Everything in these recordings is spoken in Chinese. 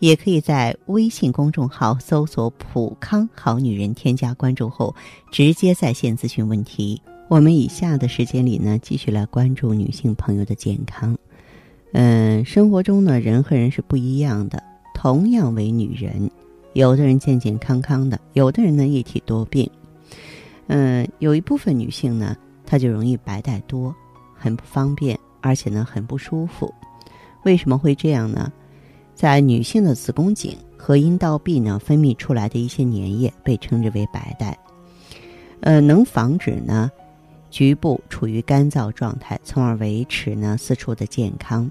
也可以在微信公众号搜索“普康好女人”，添加关注后直接在线咨询问题。我们以下的时间里呢，继续来关注女性朋友的健康。嗯，生活中呢，人和人是不一样的。同样为女人，有的人健健康康的，有的人呢一体多病。嗯，有一部分女性呢，她就容易白带多，很不方便，而且呢很不舒服。为什么会这样呢？在女性的子宫颈和阴道壁呢分泌出来的一些粘液被称之为白带，呃，能防止呢局部处于干燥状态，从而维持呢四处的健康。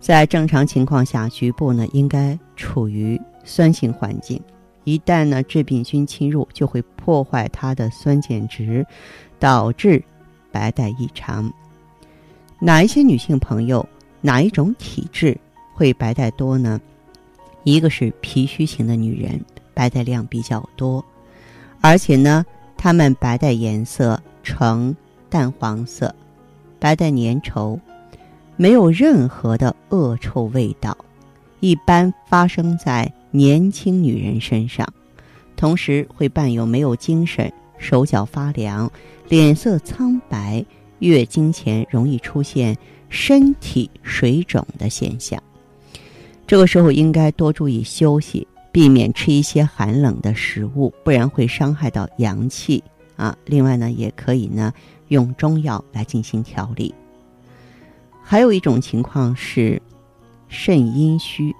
在正常情况下，局部呢应该处于酸性环境，一旦呢致病菌侵入，就会破坏它的酸碱值，导致白带异常。哪一些女性朋友，哪一种体质？会白带多呢？一个是脾虚型的女人，白带量比较多，而且呢，她们白带颜色呈淡黄色，白带粘稠，没有任何的恶臭味道，一般发生在年轻女人身上，同时会伴有没有精神、手脚发凉、脸色苍白、月经前容易出现身体水肿的现象。这个时候应该多注意休息，避免吃一些寒冷的食物，不然会伤害到阳气啊。另外呢，也可以呢用中药来进行调理。还有一种情况是肾阴虚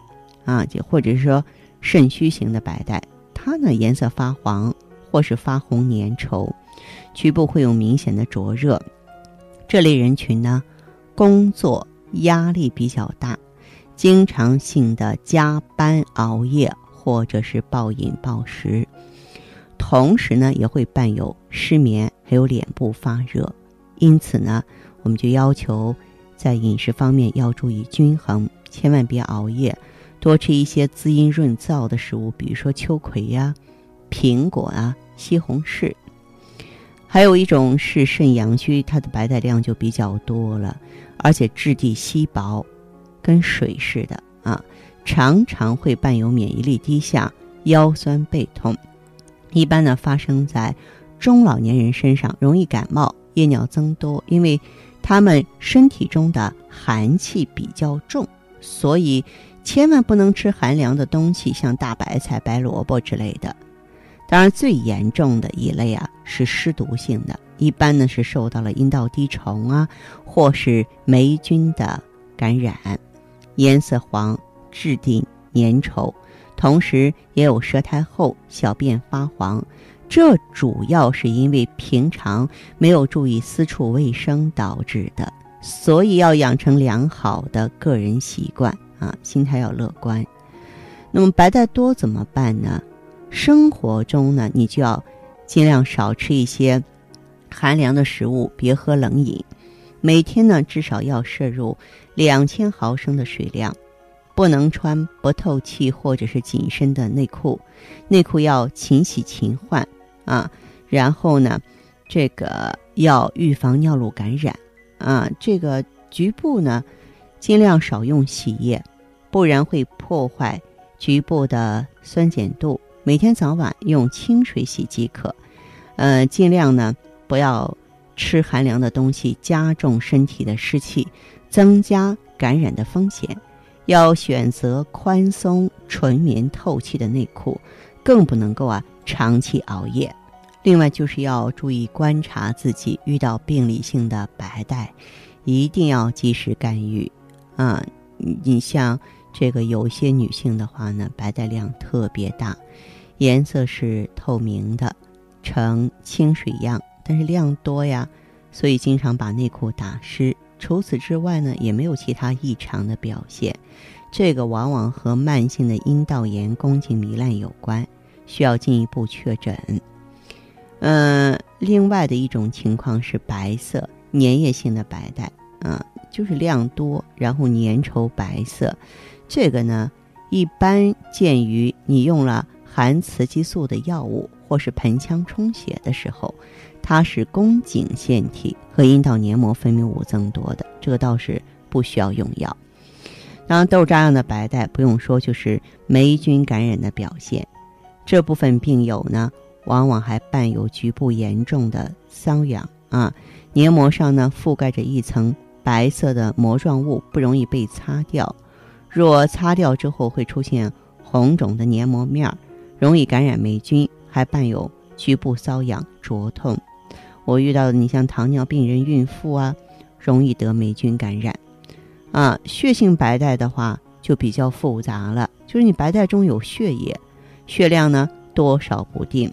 啊，就或者说肾虚型的白带，它呢颜色发黄或是发红粘稠，局部会有明显的灼热。这类人群呢，工作压力比较大。经常性的加班熬夜，或者是暴饮暴食，同时呢也会伴有失眠，还有脸部发热。因此呢，我们就要求在饮食方面要注意均衡，千万别熬夜，多吃一些滋阴润燥的食物，比如说秋葵呀、苹果啊、西红柿。还有一种是肾阳虚，它的白带量就比较多了，而且质地稀薄。跟水似的啊，常常会伴有免疫力低下、腰酸背痛。一般呢，发生在中老年人身上，容易感冒、夜尿增多，因为他们身体中的寒气比较重，所以千万不能吃寒凉的东西，像大白菜、白萝卜之类的。当然，最严重的一类啊是湿毒性的，一般呢是受到了阴道滴虫啊，或是霉菌的感染。颜色黄，质地粘稠，同时也有舌苔厚、小便发黄，这主要是因为平常没有注意私处卫生导致的。所以要养成良好的个人习惯啊，心态要乐观。那么白带多怎么办呢？生活中呢，你就要尽量少吃一些寒凉的食物，别喝冷饮。每天呢，至少要摄入两千毫升的水量，不能穿不透气或者是紧身的内裤，内裤要勤洗勤换啊。然后呢，这个要预防尿路感染啊。这个局部呢，尽量少用洗液，不然会破坏局部的酸碱度。每天早晚用清水洗即可。呃，尽量呢不要。吃寒凉的东西加重身体的湿气，增加感染的风险。要选择宽松、纯棉、透气的内裤，更不能够啊长期熬夜。另外就是要注意观察自己，遇到病理性的白带，一定要及时干预。啊，你像这个有些女性的话呢，白带量特别大，颜色是透明的，呈清水样。但是量多呀，所以经常把内裤打湿。除此之外呢，也没有其他异常的表现。这个往往和慢性的阴道炎、宫颈糜烂有关，需要进一步确诊。嗯，另外的一种情况是白色粘液性的白带，啊，就是量多，然后粘稠白色。这个呢，一般见于你用了含雌激素的药物或是盆腔充血的时候，它是宫颈腺体和阴道黏膜分泌物增多的，这个倒是不需要用药。当豆渣样的白带，不用说，就是霉菌感染的表现。这部分病友呢，往往还伴有局部严重的瘙痒啊，黏膜上呢覆盖着一层白色的膜状物，不容易被擦掉。若擦掉之后，会出现红肿的黏膜面儿，容易感染霉菌，还伴有局部瘙痒、灼痛。我遇到的，你像糖尿病人、孕妇啊，容易得霉菌感染。啊，血性白带的话就比较复杂了，就是你白带中有血液。血量呢多少不定，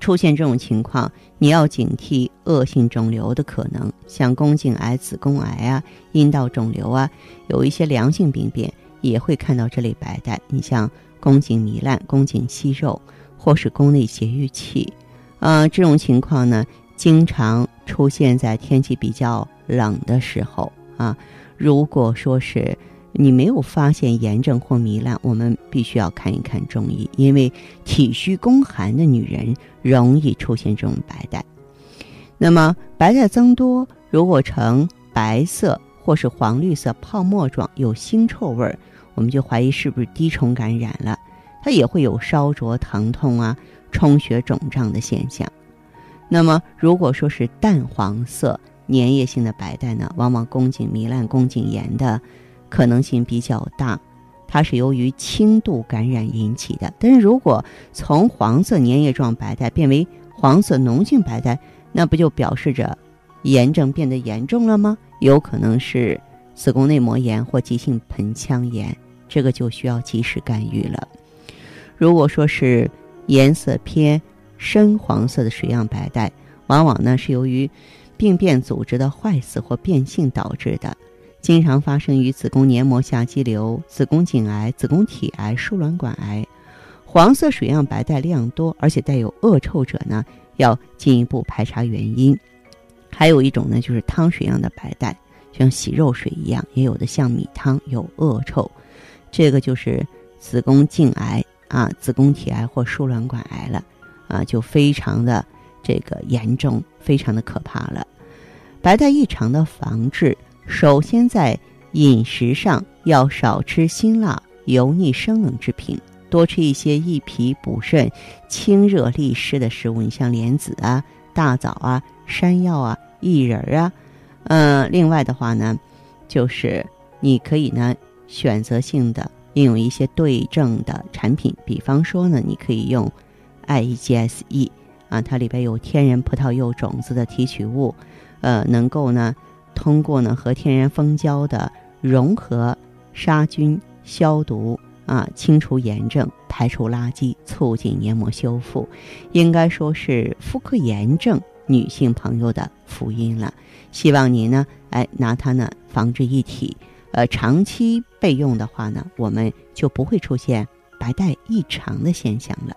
出现这种情况，你要警惕恶性肿瘤的可能，像宫颈癌、子宫癌啊、阴道肿瘤啊，有一些良性病变也会看到这类白带。你像宫颈糜烂、宫颈息肉，或是宫内节育器，呃，这种情况呢，经常出现在天气比较冷的时候啊。如果说是。你没有发现炎症或糜烂，我们必须要看一看中医，因为体虚宫寒的女人容易出现这种白带。那么白带增多，如果呈白色或是黄绿色泡沫状，有腥臭味儿，我们就怀疑是不是滴虫感染了。它也会有烧灼、疼痛啊、充血、肿胀的现象。那么如果说是淡黄色粘液性的白带呢，往往宫颈糜烂、宫颈炎的。可能性比较大，它是由于轻度感染引起的。但是如果从黄色粘液状白带变为黄色脓性白带，那不就表示着炎症变得严重了吗？有可能是子宫内膜炎或急性盆腔炎，这个就需要及时干预了。如果说是颜色偏深黄色的水样白带，往往呢是由于病变组织的坏死或变性导致的。经常发生于子宫黏膜下肌瘤、子宫颈癌、子宫体癌、输卵管癌。黄色水样白带量多，而且带有恶臭者呢，要进一步排查原因。还有一种呢，就是汤水样的白带，像洗肉水一样，也有的像米汤，有恶臭。这个就是子宫颈癌啊、子宫体癌或输卵管癌了啊，就非常的这个严重，非常的可怕了。白带异常的防治。首先，在饮食上要少吃辛辣、油腻、生冷之品，多吃一些益脾补肾、清热利湿的食物。你像莲子啊、大枣啊、山药啊、薏仁啊。嗯，另外的话呢，就是你可以呢选择性的应用一些对症的产品，比方说呢，你可以用 IEGSE 啊，它里边有天然葡萄柚种子的提取物，呃，能够呢。通过呢和天然蜂胶的融合，杀菌、消毒啊，清除炎症，排除垃圾，促进黏膜修复，应该说是妇科炎症女性朋友的福音了。希望您呢，哎，拿它呢防治一体，呃，长期备用的话呢，我们就不会出现白带异常的现象了。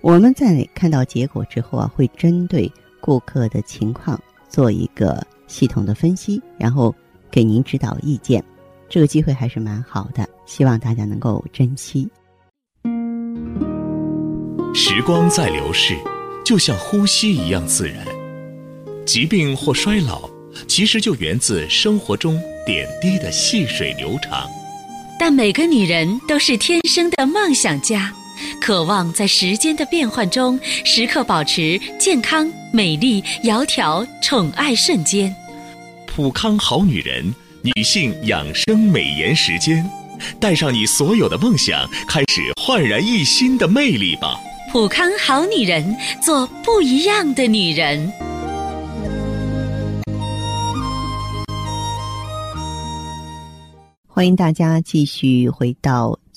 我们在看到结果之后啊，会针对顾客的情况做一个。系统的分析，然后给您指导意见，这个机会还是蛮好的，希望大家能够珍惜。时光在流逝，就像呼吸一样自然。疾病或衰老，其实就源自生活中点滴的细水流长。但每个女人都是天生的梦想家，渴望在时间的变换中时刻保持健康美丽窈窕宠爱瞬间。普康好女人女性养生美颜时间带上你所有的梦想开始焕然一新的魅力吧。普康好女人做不一样的女人。欢迎大家继续回到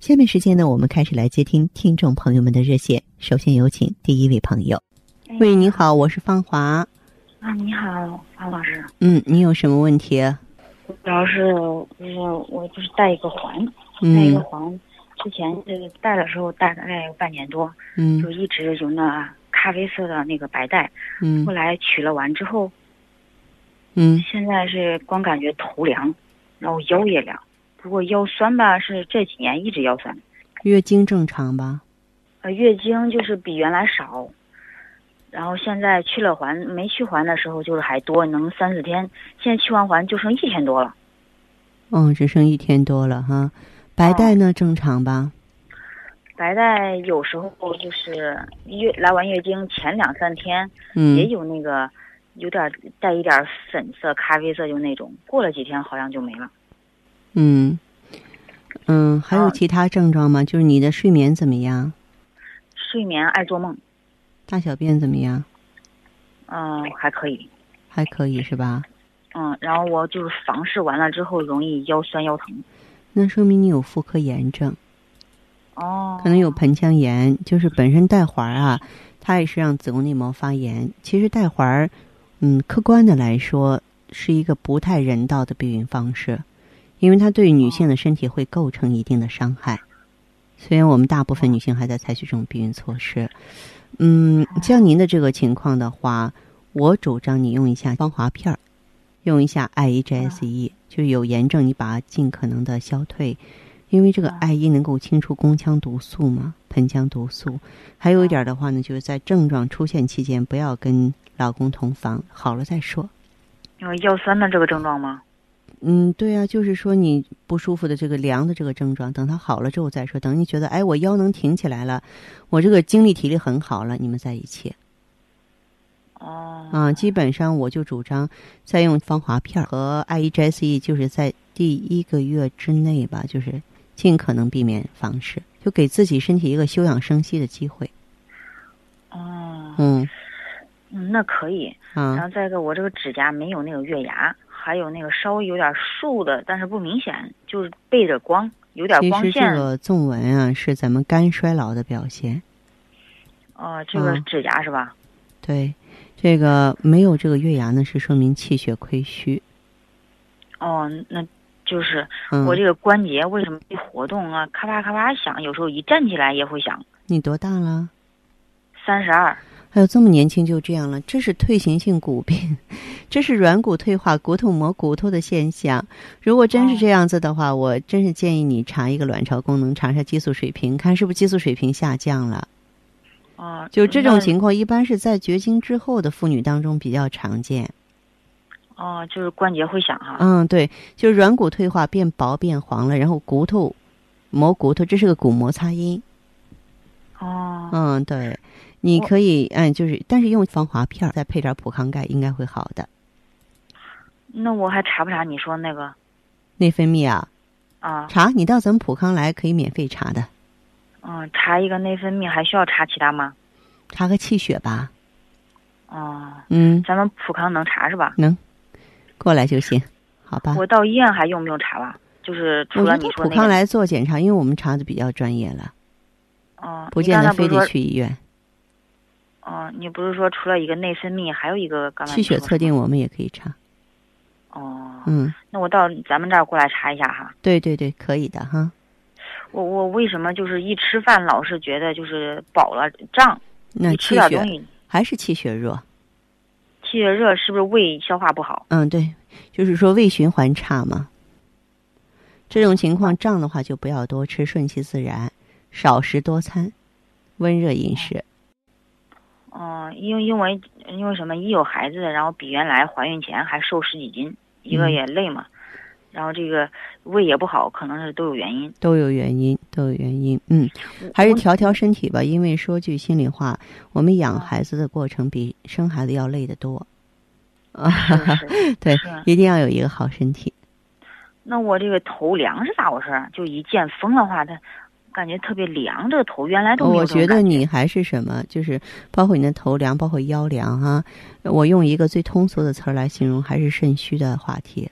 下面时间呢，我们开始来接听听众朋友们的热线。首先有请第一位朋友。喂，你好，我是芳华。啊，你好，方老师。嗯，你有什么问题？主要是就是我就是戴一个环，戴一个环，之前就是戴的时候戴大概有半年多，嗯，就一直有那咖啡色的那个白带，嗯，后来取了完之后，嗯，现在是光感觉头凉，然后腰也凉。不过腰酸吧，是这几年一直腰酸。月经正常吧？呃，月经就是比原来少，然后现在去了环，没去环的时候就是还多，能三四天。现在去完环就剩一天多了。嗯，只剩一天多了哈。白带呢？正常吧？白带有时候就是月来完月经前两三天，嗯，也有那个有点带一点粉色、咖啡色，就那种。过了几天好像就没了。嗯，嗯，还有其他症状吗？就是你的睡眠怎么样？睡眠爱做梦。大小便怎么样？嗯，还可以。还可以是吧？嗯，然后我就是房事完了之后容易腰酸腰疼。那说明你有妇科炎症。哦。可能有盆腔炎，就是本身带环啊，它也是让子宫内膜发炎。其实带环，嗯，客观的来说是一个不太人道的避孕方式。因为它对女性的身体会构成一定的伤害，虽然我们大部分女性还在采取这种避孕措施，嗯，像您的这个情况的话，我主张你用一下芳华片儿，用一下 IEGSE，就是有炎症你把它尽可能的消退，因为这个 IE 能够清除宫腔毒素嘛，盆腔毒素。还有一点的话呢，就是在症状出现期间不要跟老公同房，好了再说。有腰酸的这个症状吗？嗯，对啊，就是说你不舒服的这个凉的这个症状，等它好了之后再说。等你觉得哎，我腰能挺起来了，我这个精力体力很好了，你们在一起。哦。啊，基本上我就主张再用芳华片和 I E G C E，就是在第一个月之内吧，就是尽可能避免房事，就给自己身体一个休养生息的机会。哦。嗯。嗯，那可以。啊。然后再一个，我这个指甲没有那个月牙。还有那个稍微有点竖的，但是不明显，就是背着光，有点光线。其实这个纵纹啊，是咱们肝衰老的表现。哦，这个指甲是吧？对，这个没有这个月牙呢，是说明气血亏虚。哦，那就是我这个关节为什么一活动啊，咔吧咔吧响，有时候一站起来也会响。你多大了？三十二。还有这么年轻就这样了，这是退行性骨病，这是软骨退化、骨头磨骨头的现象。如果真是这样子的话，我真是建议你查一个卵巢功能，查查激素水平，看是不是激素水平下降了。哦，就这种情况，一般是在绝经之后的妇女当中比较常见。哦，就是关节会响哈。嗯，对，就是软骨退化变薄变黄了，然后骨头磨骨头，这是个骨摩擦音。哦。嗯，对。你可以，嗯，就是，但是用防滑片再配点普康钙，应该会好的。那我还查不查你说那个内分泌啊？啊，查，你到咱们普康来可以免费查的。嗯，查一个内分泌还需要查其他吗？查个气血吧。哦。嗯。咱们普康能查是吧？能，过来就行，好吧。我到医院还用不用查了？就是除了你说普康来做检查，因为我们查的比较专业了。哦。不见得非得去医院。哦，你不是说除了一个内分泌，还有一个刚才气血测定，我们也可以查。哦，嗯，那我到咱们这儿过来查一下哈。对对对，可以的哈。我我为什么就是一吃饭老是觉得就是饱了胀？那吃点东西还是气血弱。气血热是不是胃消化不好？嗯，对，就是说胃循环差嘛。这种情况胀的话，就不要多吃，顺其自然，少食多餐，温热饮食。哦，因为因为因为什么？一有孩子，然后比原来怀孕前还瘦十几斤，一个也累嘛。然后这个胃也不好，可能是都有原因。都有原因，都有原因。嗯，还是调调身体吧。因为说句心里话，我们养孩子的过程比生孩子要累得多。啊，对，一定要有一个好身体。那我这个头凉是咋回事？就一见风的话，它感觉特别凉。这个头原来都没有我觉得你还是什么，就是包括你的头凉，包括腰凉哈。我用一个最通俗的词儿来形容，还是肾虚的话题。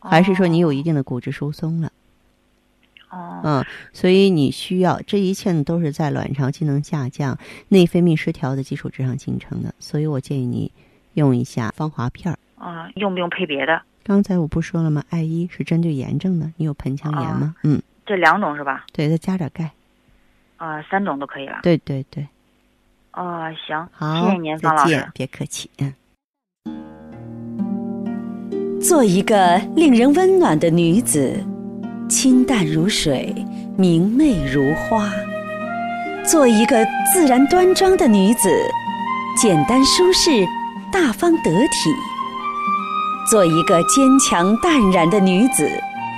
还是说你有一定的骨质疏松了？哦，嗯，所以你需要这一切呢，都是在卵巢机能下降、内分泌失调的基础之上形成的。所以我建议你用一下芳华片儿。啊，用不用配别的？刚才我不说了吗？艾依是针对炎症的，你有盆腔炎吗？嗯，这两种是吧？对，再加点钙。啊，三种都可以了。对对对。哦，行，好，谢谢您，方老师，别客气，嗯。做一个令人温暖的女子，清淡如水，明媚如花；做一个自然端庄的女子，简单舒适，大方得体；做一个坚强淡然的女子，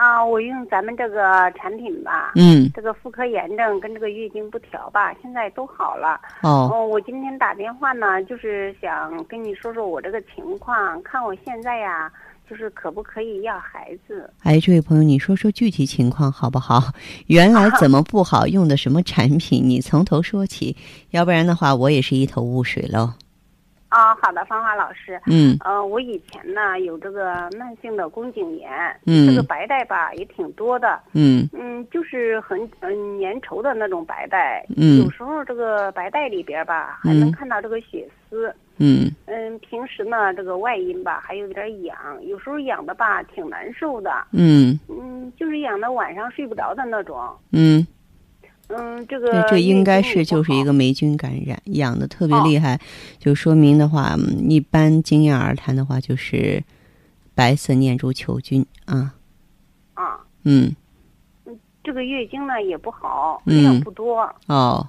啊，我用咱们这个产品吧，嗯，这个妇科炎症跟这个月经不调吧，现在都好了。哦。哦，我今天打电话呢，就是想跟你说说我这个情况，看我现在呀。就是可不可以要孩子？哎，这位朋友，你说说具体情况好不好？原来怎么不好？用的什么产品？你从头说起，要不然的话，我也是一头雾水喽。啊，好的，芳华老师。嗯。呃，我以前呢有这个慢性的宫颈炎，嗯，这个白带吧也挺多的。嗯。嗯，就是很嗯粘稠的那种白带。嗯。有时候这个白带里边吧，还能看到这个血丝。嗯嗯，平时呢，这个外阴吧还有点痒，有时候痒的吧挺难受的。嗯嗯，就是痒的晚上睡不着的那种。嗯嗯，这个这应该是就是一个霉菌感染，痒的特别厉害，就说明的话，一般经验而谈的话，就是白色念珠球菌啊。啊。嗯。嗯，这个月经呢也不好，量不多。哦。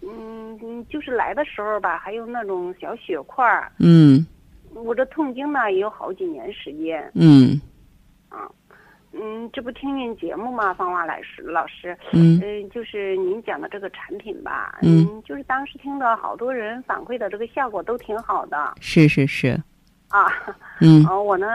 嗯嗯，就是来的时候吧，还有那种小血块儿。嗯，我这痛经呢也有好几年时间。嗯，啊，嗯，这不听您节目吗，方华老师老师？嗯，嗯，就是您讲的这个产品吧。嗯，就是当时听到好多人反馈的这个效果都挺好的。是是是。啊。嗯。我呢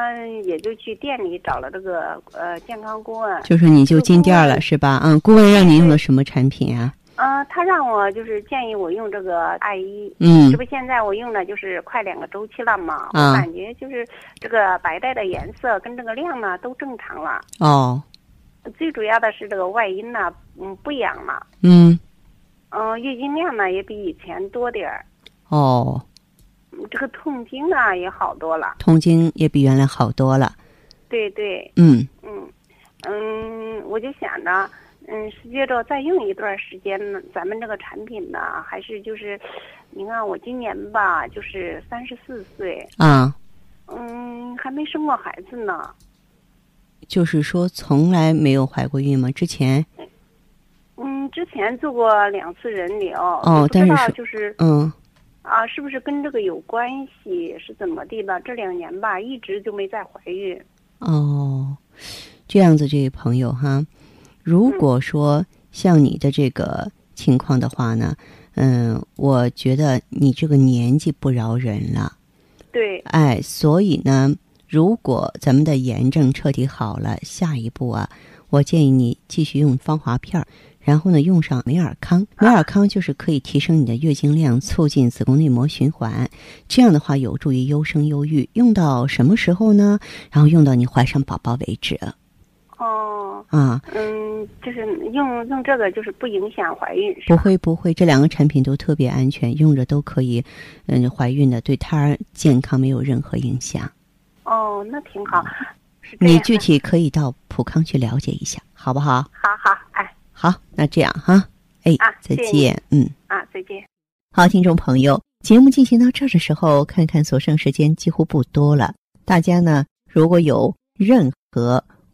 也就去店里找了这个呃健康顾问。就是你就进店了是吧？嗯，顾问让你用的什么产品啊？嗯，他让我就是建议我用这个艾依，嗯，这不现在我用的就是快两个周期了嘛，我感觉就是这个白带的颜色跟这个量呢都正常了。哦，最主要的是这个外阴呢，嗯，不痒了。嗯，嗯，月经量呢也比以前多点儿。哦，这个痛经呢也好多了。痛经也比原来好多了。对对。嗯。嗯嗯，我就想着。嗯，是接着再用一段时间呢。咱们这个产品呢，还是就是，你看我今年吧，就是三十四岁啊，嗯，还没生过孩子呢。就是说，从来没有怀过孕吗？之前？嗯，之之前做过两次人流，哦但是就是嗯啊，是不是跟这个有关系？是怎么地吧？这两年吧，一直就没再怀孕。哦，这样子，这位朋友哈，如果说像你的这个情况的话呢，嗯，我觉得你这个年纪不饶人了，对，哎，所以呢，如果咱们的炎症彻底好了，下一步啊，我建议你继续用芳华片儿。然后呢，用上美尔康，美尔康就是可以提升你的月经量，促进子宫内膜循环，这样的话有助于优生优育。用到什么时候呢？然后用到你怀上宝宝为止哦，啊！嗯，就是用用这个，就是不影响怀孕，不？会不会，这两个产品都特别安全，用着都可以，嗯，怀孕的对胎儿健康没有任何影响。哦，那挺好。你具体可以到普康去了解一下，好不好？好好，哎好，那这样哈，哎，啊再谢谢你见，嗯。啊，再见。好，听众朋友，节目进行到这儿的时候，看看所剩时间几乎不多了。大家呢，如果有任何